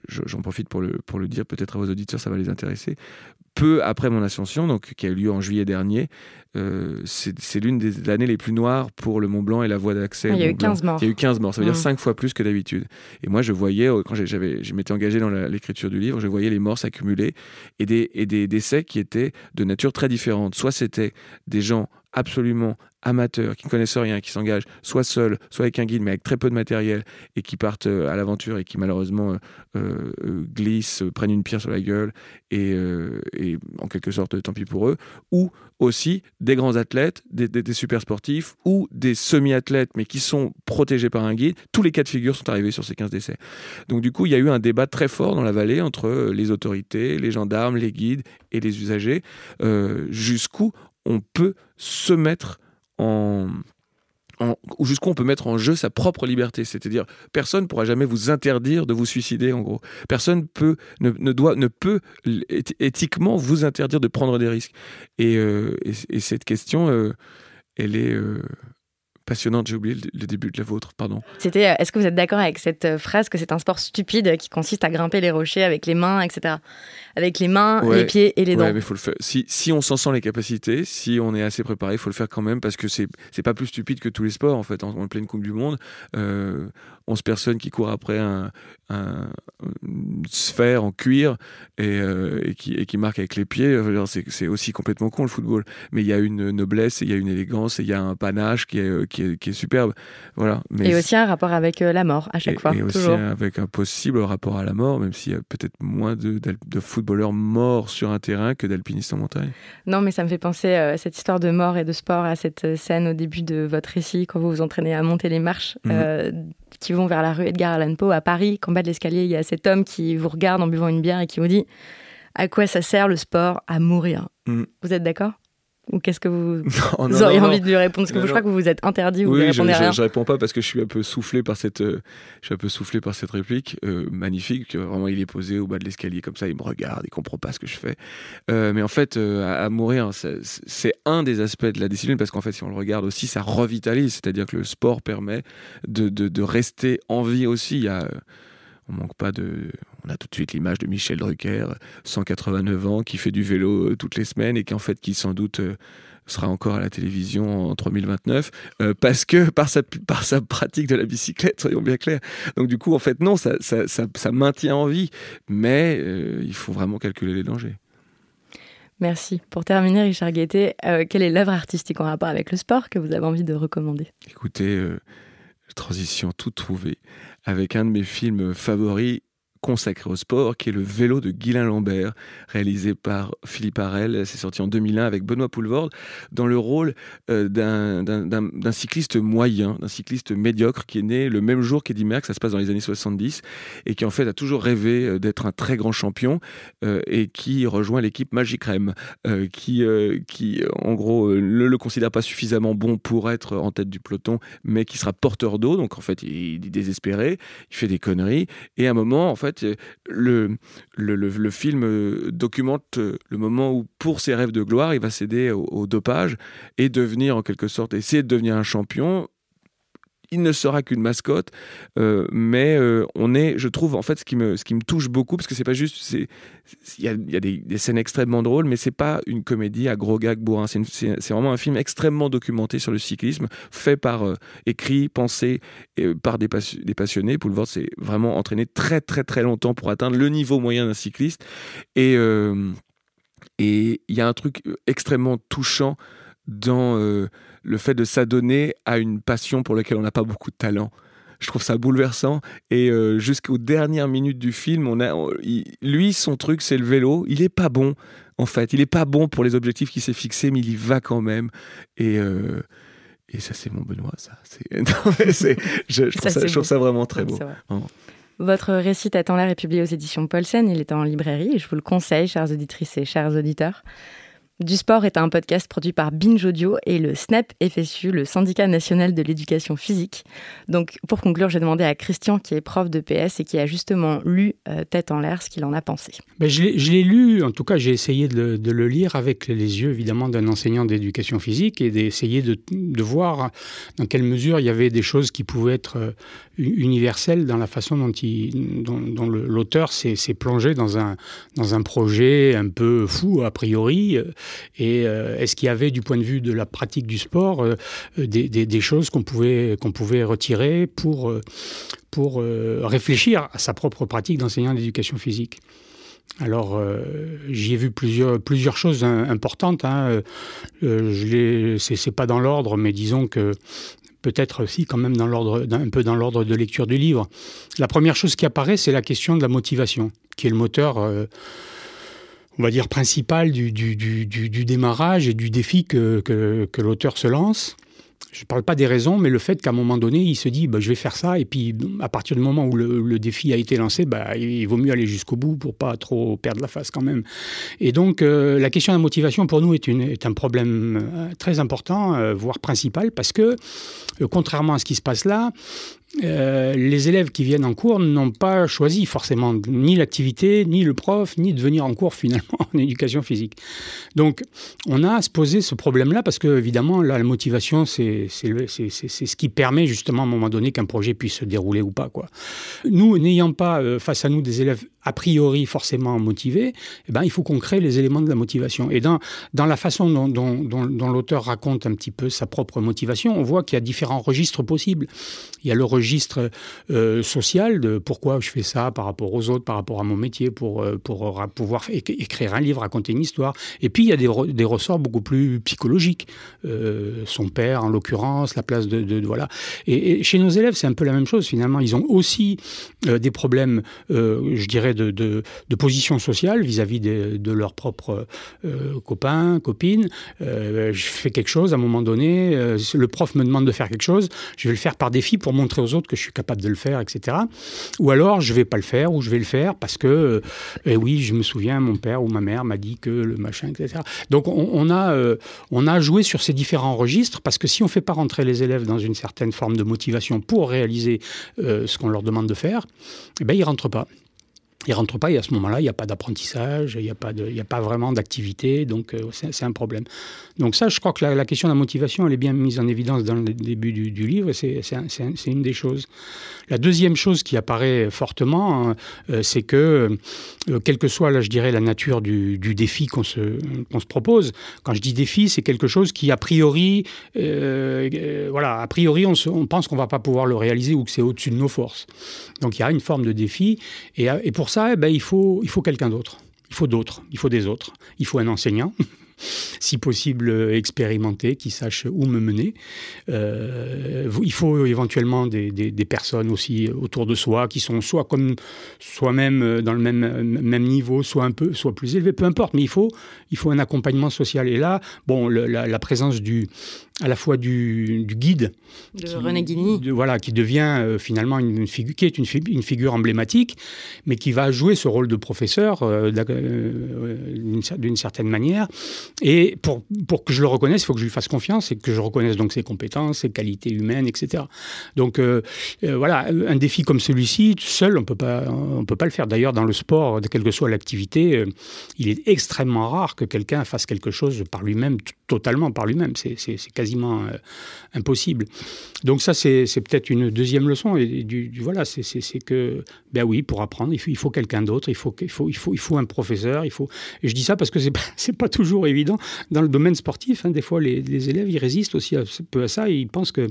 j'en profite pour le, pour le dire, peut-être à vos auditeurs, ça va les intéresser peu après mon ascension, donc qui a eu lieu en juillet dernier, euh, c'est l'une des années les plus noires pour le Mont Blanc et la voie d'accès. il y a eu 15 morts. Il y a eu 15 morts, ça veut dire 5 mmh. fois plus que d'habitude. Et moi, je voyais, euh, quand je m'étais engagé dans l'écriture du livre, je voyais les morts s'accumuler et des, et des décès qui étaient de nature très différente. Soit c'était des gens absolument amateurs, qui ne connaissent rien, qui s'engagent soit seuls, soit avec un guide, mais avec très peu de matériel, et qui partent euh, à l'aventure et qui malheureusement euh, euh, glissent, prennent une pierre sur la gueule, et, en quelque sorte, tant pis pour eux, ou aussi des grands athlètes, des, super sportifs, ou des semi-athlètes, mais qui sont protégés par un guide. Tous les cas de figure sont arrivés sur ces 15 décès. Donc du coup, il y a eu un débat très fort dans la vallée entre les autorités, les gendarmes, les guides et les usagers, jusqu'où on peut se mettre en, jusqu'où on peut mettre en jeu sa propre liberté. C'est-à-dire, personne ne pourra jamais vous interdire de vous suicider, en gros. Personne peut, ne, doit, ne peut éthiquement vous interdire de prendre des risques. Et, euh, cette question, euh, elle est euh, passionnante. J'ai oublié le, début de la vôtre, pardon. C'était, est-ce que vous êtes d'accord avec cette phrase que c'est un sport stupide qui consiste à grimper les rochers avec les mains, etc avec les mains, les pieds et les dents. Ouais, mais faut le faire. Si, si on s'en sent les capacités, si on est assez préparé, il faut le faire quand même parce que c'est c'est pas plus stupide que tous les sports en fait. En, en pleine Coupe du Monde, euh, 11 personnes qui courent après un, un une sphère en cuir et, euh, et, qui, et qui marquent avec les pieds. C'est aussi complètement con le football. Mais il y a une noblesse, il y a une élégance, il y a un panache qui est, qui est, qui est superbe. Voilà. Mais et aussi un rapport avec euh, la mort à chaque fois. Et aussi avec un possible rapport à la mort, même s'il y a peut-être moins de, de football footballeur mort sur un terrain que d'alpiniste en montagne. Non, mais ça me fait penser euh, cette histoire de mort et de sport à cette euh, scène au début de votre récit quand vous vous entraînez à monter les marches mhm. euh, qui vont vers la rue Edgar Allan Poe à Paris. Qu'en bas de l'escalier, il y a cet homme qui vous regarde en buvant une bière et qui vous dit à quoi ça sert le sport à mourir? Mhm. Vous êtes d'accord? Ou qu'est-ce que vous, *laughs* auriez envie de lui répondre? Parce que je crois que vous vous êtes interdit, vous oui, répondez je, rien. Je, réponds pas parce que je suis un peu soufflé par cette, euh, je suis un peu soufflé par cette réplique euh, magnifique. Vraiment, il est posé au bas de l'escalier comme ça, il me regarde, il comprend pas ce que je fais. Euh, mais en fait, à, mourir, c'est un des aspects de la discipline parce qu'en fait, si on le regarde aussi, ça revitalise. C'est-à-dire que le sport permet de, de, de, rester en vie aussi. Il y a On manque pas de. On a tout de suite l'image de Michel Drucker, 189 ans, qui fait du vélo euh, toutes les semaines et qui en fait, qui sans doute euh, sera encore à la télévision en 3029 euh, parce que par sa, par sa pratique de la bicyclette, soyons bien clairs. Donc du coup, en fait, non, ça, ça, ça, maintient en vie, mais il faut vraiment calculer les dangers. Merci. Pour terminer, Richard Guettet, quelle est l'œuvre artistique en rapport avec le sport que vous avez envie de recommander? Écoutez, transition toute trouvée avec un de mes films favoris consacré au sport, qui est le vélo de Guylain Lambert, réalisé par Philippe Arel. C'est sorti en 2001 avec Benoît Poulvord, dans le rôle euh, d'un cycliste moyen, d'un cycliste médiocre, qui est né le même jour qu'Eddie Merckx, ça se passe dans les années 70, et qui en fait a toujours rêvé euh, d'être un très grand champion, euh, et qui rejoint l'équipe Magic Rem, qui, qui en gros ne le considère pas suffisamment bon pour être en tête du peloton, mais qui sera porteur d'eau, donc en fait il est désespéré, il fait des conneries, et à un moment en fait le, le, film euh, documente euh, le moment où, pour ses rêves de gloire, il va céder au dopage et devenir, en quelque sorte, essayer de devenir un champion il ne sera qu'une mascotte, euh, mais euh, on est, je trouve, en fait, ce qui me, ce qui me touche beaucoup, parce que c'est pas juste, il y a, des, scènes extrêmement drôles, mais c'est pas une comédie à gros gags bourrin. C'est vraiment un film extrêmement documenté sur le cyclisme, fait par, euh, écrit, pensé par des, des passionnés. Poulvord s'est vraiment entraîné très très très longtemps pour atteindre le niveau moyen d'un cycliste, et il y a un truc extrêmement touchant dans le fait de s'adonner à une passion pour laquelle on n'a pas beaucoup de talent. Je trouve ça bouleversant. Et euh, jusqu'aux dernières minutes du film, on a, lui, son truc, c'est le vélo. Il est pas bon, en fait. Il est pas bon pour les objectifs qu'il s'est fixés, mais il y va quand même. Et, euh, et ça, c'est mon Benoît, ça. *laughs* je, trouve ça, vraiment très beau. Votre récit Attends l'air est publié aux éditions Paulsen. Il est en librairie et je vous le conseille, chères auditrices et chers auditeurs. Du sport est un podcast produit par Binge Audio et le SNAP FSU, le syndicat national de l'éducation physique. Donc, pour conclure, j'ai demandé à Christian, qui est prof de PS et qui a justement lu euh, Tête en l'air, ce qu'il en a pensé. Ben, je l'ai lu, en tout cas, j'ai essayé de le, lire avec les yeux, évidemment, d'un enseignant d'éducation physique et d'essayer de, voir dans quelle mesure il y avait des choses qui pouvaient être euh, universelles dans la façon dont, l'auteur s'est plongé dans un, dans un projet un peu fou, a priori et euh, est-ce qu'il y avait, du point de vue de la pratique du sport, euh, des, choses qu'on pouvait, qu'on pouvait retirer pour, euh, pour réfléchir à sa propre pratique d'enseignant d'éducation physique? Alors, j'y ai vu plusieurs, plusieurs choses importantes. Hein. Euh, c'est pas dans l'ordre, mais disons que peut-être aussi quand même dans l'ordre, un peu dans l'ordre de lecture du livre. La première chose qui apparaît, c'est la question de la motivation, qui est le moteur on va dire, principal du, du, démarrage et du défi que, que, l'auteur se lance. Je ne parle pas des raisons, mais le fait qu'à un moment donné, il se dit bah, je vais faire ça, et puis à partir du moment où le, défi a été lancé, bah, il vaut mieux aller jusqu'au bout pour pas trop perdre la face quand même. Et donc euh, la question de la motivation pour nous est, une, est un problème euh, très important, euh, voire principal, parce que contrairement à ce qui se passe là, euh, les élèves qui viennent en cours n'ont pas choisi forcément ni l'activité, ni le prof, ni de venir en cours finalement *laughs* en éducation physique. Donc on a à se poser ce problème-là parce que évidemment la motivation c'est ce qui permet justement à un moment donné qu'un projet puisse se dérouler ou pas. Quoi. Nous n'ayant pas euh, face à nous des élèves a priori forcément motivés, eh ben, il faut qu'on crée les éléments de la motivation. Et dans, dans la façon dont, dont l'auteur raconte un petit peu sa propre motivation, on voit qu'il y a différents registres possibles. Il y a le registre euh, social de pourquoi je fais ça par rapport aux autres, par rapport à mon métier, pour, euh, pour pouvoir écrire un livre, raconter une histoire. Et puis, il y a des, ressorts beaucoup plus psychologiques. Euh, son père, en l'occurrence, la place de... voilà. Et, chez nos élèves, c'est un peu la même chose, finalement. Ils ont aussi des problèmes, je dirais, de, position sociale vis-à-vis de, leurs propres copains, copines. je fais quelque chose, à un moment donné, le prof me demande de faire quelque chose, je vais le faire par défi pour montrer aux autres que je suis capable de le faire, etc. Ou alors je vais pas le faire, ou je vais le faire parce que, euh, eh oui, je me souviens, mon père ou ma mère m'a dit que le machin, etc. Donc on, a, euh, on a joué sur ces différents registres parce que si on fait pas rentrer les élèves dans une certaine forme de motivation pour réaliser euh, ce qu'on leur demande de faire, eh ben ils rentrent pas. Il ne rentre pas et à ce moment-là, il n'y a pas d'apprentissage, il n'y a, pas a pas vraiment d'activité, donc euh, c'est un problème. Donc ça, je crois que la, question de la motivation, elle est bien mise en évidence dans le début du, livre, c'est une des choses. La deuxième chose qui apparaît fortement, euh, c'est que, euh, quelle que soit, là, je dirais, la nature du, défi qu'on se, se, propose, quand je dis défi, c'est quelque chose qui, a priori, voilà, a priori, on, on pense qu'on ne va pas pouvoir le réaliser ou que c'est au-dessus de nos forces. Donc il y a une forme de défi, et, et pour ça, eh ben, il faut, il faut quelqu'un d'autre. Il faut d'autres, il faut des autres. Il faut un enseignant, *laughs* si possible euh, expérimenté, qui sache où me mener. Euh, il faut éventuellement des, personnes aussi autour de soi qui sont soit comme soi-même euh, dans le même, même niveau, soit un peu, soit plus élevé, peu importe. Mais il faut, il faut un accompagnement social. Et là, bon, la, présence du, à la fois du, guide, de René Guigny, voilà, qui devient finalement une, figure, qui est une, une, figure emblématique, mais qui va jouer ce rôle de professeur d'une certaine manière. Et pour, pour que je le reconnaisse, il faut que je lui fasse confiance et que je reconnaisse donc ses compétences, ses qualités humaines, etc. Donc euh, euh, voilà, un défi comme celui-ci, seul, on ne peut pas le faire. D'ailleurs, dans le sport, quelle que soit l'activité, euh, il est extrêmement rare que quelqu'un fasse quelque chose par lui-même, totalement par lui-même. C'est quasiment impossible. Donc ça, c'est peut-être une deuxième leçon. Et du, voilà, c'est que, ben oui, pour apprendre, il faut, quelqu'un d'autre, il faut, il, faut, il, faut, il faut un professeur. Il faut... Et je dis ça parce que c'est pas, *laughs* pas toujours évident. Dans le domaine sportif, hein, des fois, les, élèves, ils résistent aussi un peu à ça et ils pensent que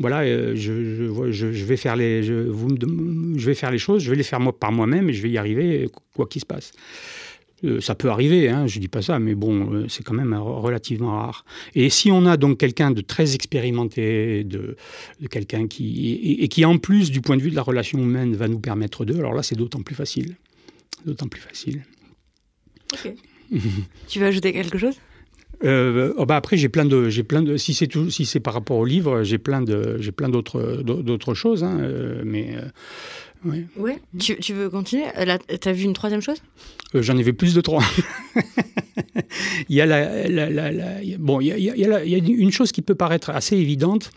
voilà, euh, je, vais faire les, je vais faire les choses, je vais les faire moi, par moi-même et je vais y arriver quoi qu'il se passe. Euh, ça peut arriver, hein, je ne dis pas ça, mais bon, euh, c'est quand même relativement rare. Et si on a donc quelqu'un de très expérimenté, de, quelqu'un qui et, qui en plus du point de vue de la relation humaine va nous permettre d'eux, alors là c'est d'autant plus facile, d'autant plus facile. Ok. *laughs* tu veux ajouter quelque chose? Euh, oh bah après j'ai plein de j'ai plein de si c'est si c'est par rapport au livre j'ai plein de j'ai plein d'autres d'autres choses hein, mais. Ouais. Tu, tu, veux continuer? Tu as vu une troisième chose? Euh, J'en ai vu plus de trois. *laughs* il y a la, bon, il y a, une chose qui peut paraître assez évidente,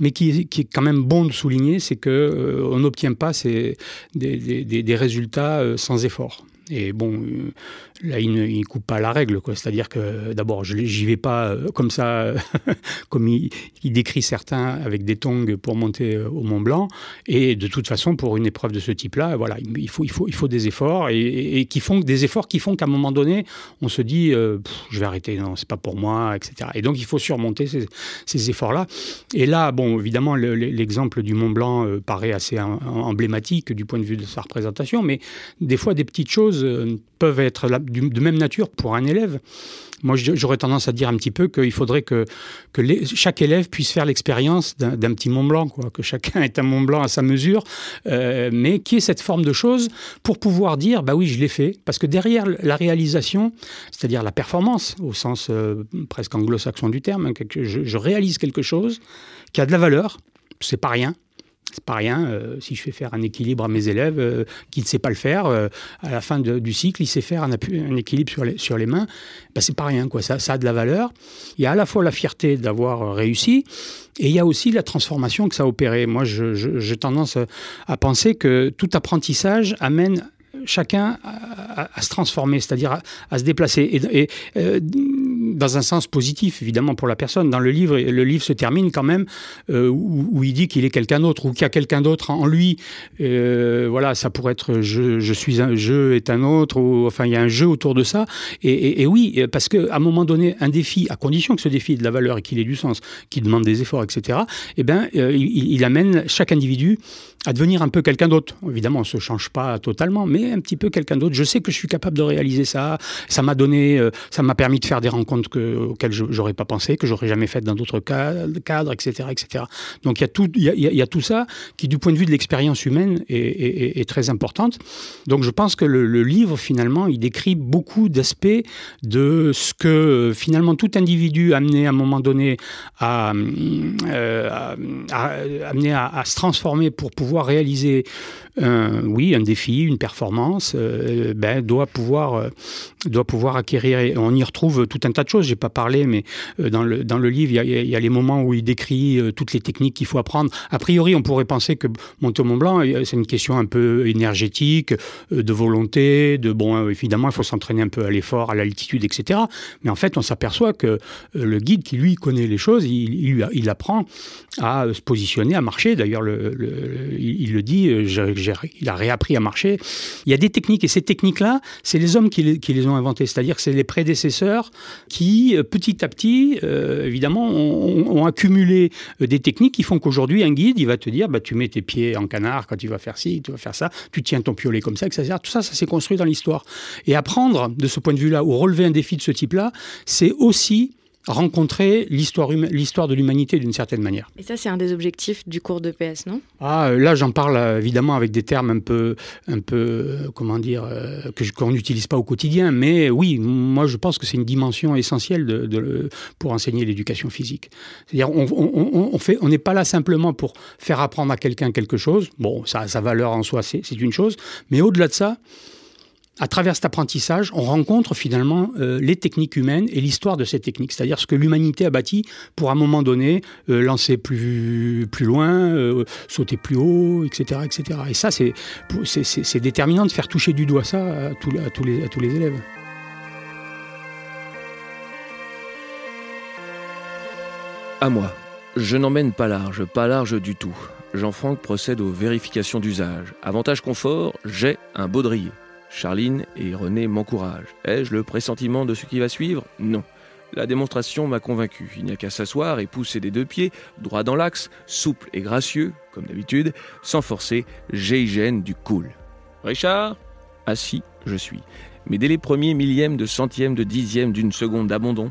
mais qui, est quand même bon de souligner, c'est que euh, n'obtient pas ces, des, résultats euh, sans effort. Et bon, là, il ne coupe pas la règle. C'est-à-dire que d'abord, je n'y vais pas euh, comme ça, *laughs* comme il, décrit certains avec des tongs pour monter euh, au Mont Blanc. Et de toute façon, pour une épreuve de ce type-là, voilà, il faut, il, faut, il faut des efforts et, qui font des efforts qui font qu'à un moment donné, on se dit, euh, je vais arrêter, non, c'est pas pour moi, etc. Et donc, il faut surmonter ces, efforts-là. Et là, bon, évidemment, l'exemple du Mont Blanc paraît assez emblématique du point de vue de sa représentation, mais des fois, des petites choses peuvent être de même nature pour un élève. Moi, j'aurais tendance à dire un petit peu qu'il faudrait que, que chaque élève puisse faire l'expérience d'un petit Mont Blanc, que chacun *laughs* ait un Mont Blanc à sa mesure, euh, mais qui ait cette forme de choses pour pouvoir dire, bah oui, je l'ai fait. Parce que derrière la réalisation, c'est-à-dire la performance, au sens euh, presque anglo-saxon du terme, hein, je, je réalise quelque chose qui a de la valeur, c'est pas rien, c'est pas rien. Euh, si je fais faire un équilibre à mes élèves euh, qui ne sait pas le faire, euh, à la fin du cycle, il sait faire un, équilibre sur les, sur les mains. Ben, c'est pas rien, quoi. Ça, ça a de la valeur. Il y a à la fois la fierté d'avoir réussi, et il y a aussi la transformation que ça a opéré. Moi, j'ai tendance à penser que tout apprentissage amène chacun à, se transformer, c'est-à-dire à, se déplacer. Et, euh, dans un sens positif, évidemment, pour la personne. Dans le livre, le livre se termine quand même euh, où, il dit qu'il est quelqu'un d'autre ou qu'il y a quelqu'un d'autre en lui. Euh, voilà, ça pourrait être je, suis un jeu est un autre, ou enfin, il y a un jeu autour de ça. Et, oui, parce qu'à un moment donné, un défi, à condition que ce défi ait de la valeur et qu'il ait du sens, qu'il demande des efforts, etc., eh il, il amène chaque individu à devenir un peu quelqu'un d'autre. Évidemment, on ne se change pas totalement, mais un petit peu quelqu'un d'autre. Je sais que je suis capable de réaliser ça. Ça m'a donné, euh, ça m'a permis de faire des rencontres que, auxquelles je n'aurais pas pensé, que j'aurais jamais faites dans d'autres cadres, etc., etc. Donc il y a tout, ça qui, du point de vue de l'expérience humaine, est, très importante. Donc je pense que le, livre finalement, il décrit beaucoup d'aspects de ce que finalement tout individu amené à un moment donné à, euh, amené à se transformer pour pouvoir réaliser un, oui, un défi, une performance, euh, ben, doit, pouvoir, euh, doit pouvoir acquérir. on y retrouve tout un tas de choses. J'ai pas parlé, mais euh, dans, le, dans le livre, il y, a, les moments où il décrit toutes les techniques qu'il faut apprendre. A priori, on pourrait penser que monter au Mont Blanc, c'est une question un peu énergétique, de volonté, de bon, évidemment, il faut s'entraîner un peu à l'effort, à l'altitude, etc. Mais en fait, on s'aperçoit que le guide qui lui connaît les choses, il, il, apprend à se positionner, à marcher. D'ailleurs, le, il, le dit, il a réappris à marcher. Il y a des techniques, et ces techniques-là, c'est les hommes qui les, ont inventées. C'est-à-dire que c'est les prédécesseurs qui, euh, petit à petit, euh, évidemment, ont, accumulé euh, des techniques qui font qu'aujourd'hui, un guide, il va te dire, bah, tu mets tes pieds en canard quand tu vas faire ci, tu vas faire ça, tu tiens ton piolet comme ça, etc. Tout ça, ça s'est construit dans l'histoire. Et apprendre de ce point de vue-là, ou relever un défi de ce type-là, c'est aussi rencontrer l'histoire, de l'humanité d'une certaine manière. Et ça, c'est un des objectifs du cours de PS, non? Ah, euh, là, j'en parle euh, évidemment avec des termes un peu, un peu euh, comment dire, que qu'on n'utilise pas au quotidien, mais oui, moi, je pense que c'est une dimension essentielle de, pour enseigner l'éducation physique. C'est-à-dire, on, on, on fait, on n'est pas là simplement pour faire apprendre à quelqu'un quelque chose. Bon, ça, sa valeur en soi, c'est une chose, mais au-delà de ça, à travers cet apprentissage, on rencontre finalement euh, les techniques humaines et l'histoire de ces techniques, c'est-à-dire ce que l'humanité a bâti pour à un moment donné euh, lancer plus, loin, euh, sauter plus haut, etc. etc. Et ça, c'est, déterminant de faire toucher du doigt ça à tous, les, à tous les élèves. À moi. Je n'emmène pas large, pas large du tout. Jean-Franck procède aux vérifications d'usage. Avantage confort, j'ai un baudrier. Charline et René m'encouragent. Ai-je le pressentiment de ce qui va suivre? Non. La démonstration m'a convaincu. Il n'y a qu'à s'asseoir et pousser des deux pieds, droit dans l'axe, souple et gracieux, comme d'habitude, sans forcer, j'hygiène du cool. Richard? Assis, je suis. Mais dès les premiers millièmes de centièmes de dixième d'une seconde d'abandon,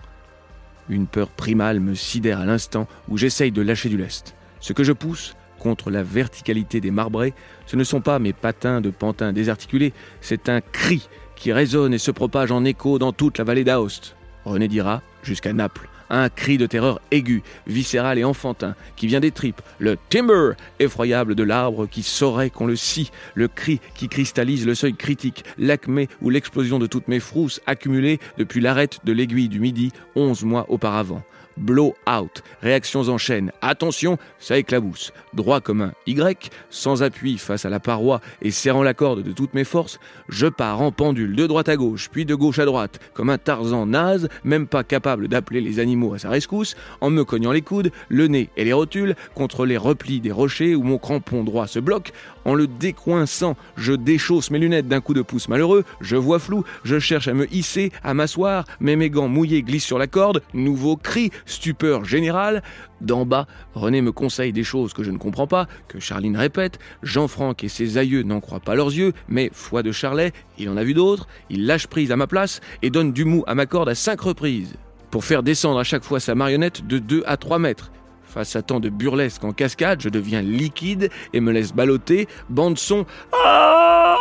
une peur primale me sidère à l'instant où j'essaye de lâcher du lest. Ce que je pousse, contre la verticalité des marbrés, ce ne sont pas mes patins de pantin désarticulés, c'est un cri qui résonne et se propage en écho dans toute la vallée d'Aoste. René dira jusqu'à Naples. Un cri de terreur aigu, viscéral et enfantin, qui vient des tripes, le timber effroyable de l'arbre qui saurait qu'on le scie, le cri qui cristallise le seuil critique, l'acmé ou l'explosion de toutes mes frousses accumulées depuis l'arête de l'aiguille du midi onze mois auparavant blow out, réactions en chaîne, attention, ça éclabousse, droit comme un Y, sans appui face à la paroi et serrant la corde de toutes mes forces, je pars en pendule de droite à gauche, puis de gauche à droite, comme un Tarzan naze, même pas capable d'appeler les animaux à sa rescousse, en me cognant les coudes, le nez et les rotules contre les replis des rochers où mon crampon droit se bloque, en le décoinçant, je déchausse mes lunettes d'un coup de pouce malheureux, je vois flou, je cherche à me hisser, à m'asseoir, mais mes gants mouillés glissent sur la corde, nouveau cri, stupeur générale. D'en bas, René me conseille des choses que je ne comprends pas, que Charline répète, Jean-Franck et ses aïeux n'en croient pas leurs yeux, mais foi de Charlet, il en a vu d'autres, il lâche prise à ma place et donne du mou à ma corde à cinq reprises, pour faire descendre à chaque fois sa marionnette de 2 à 3 mètres. Face à tant de burlesque en cascade, je deviens liquide et me laisse balloter. Bande son. Ah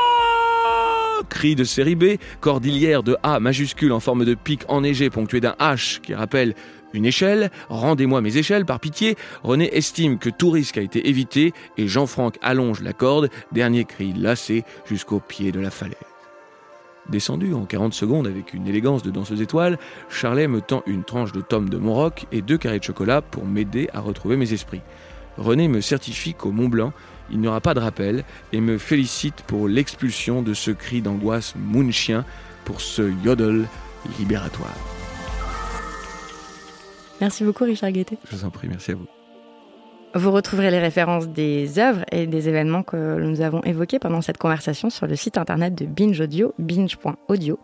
Cri de série B, cordillère de A majuscule en forme de pic enneigé ponctué d'un H qui rappelle une échelle, rendez-moi mes échelles par pitié. René estime que tout risque a été évité et Jean-Franck allonge la corde, dernier cri lassé jusqu'au pied de la falaise. Descendu en 40 secondes avec une élégance de danseuse étoile, Charlet me tend une tranche de tome de mon roc et deux carrés de chocolat pour m'aider à retrouver mes esprits. René me certifie qu'au Mont Blanc, il n'y aura pas de rappel et me félicite pour l'expulsion de ce cri d'angoisse moonchien pour ce yodel libératoire. Merci beaucoup Richard Guettet. Je vous en prie, merci à vous. Vous retrouverez les références des œuvres et des événements que nous avons évoqués pendant cette conversation sur le site internet de Binge Audio, binge.audio.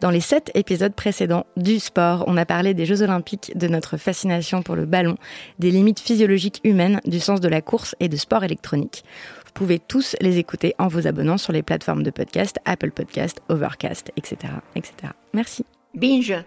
Dans les sept épisodes précédents du sport, on a parlé des Jeux Olympiques, de notre fascination pour le ballon, des limites physiologiques humaines, du sens de la course et de sport électronique. Vous pouvez tous les écouter en vous abonnant sur les plateformes de podcast, Apple Podcast, Overcast, etc., etc. Merci. Binge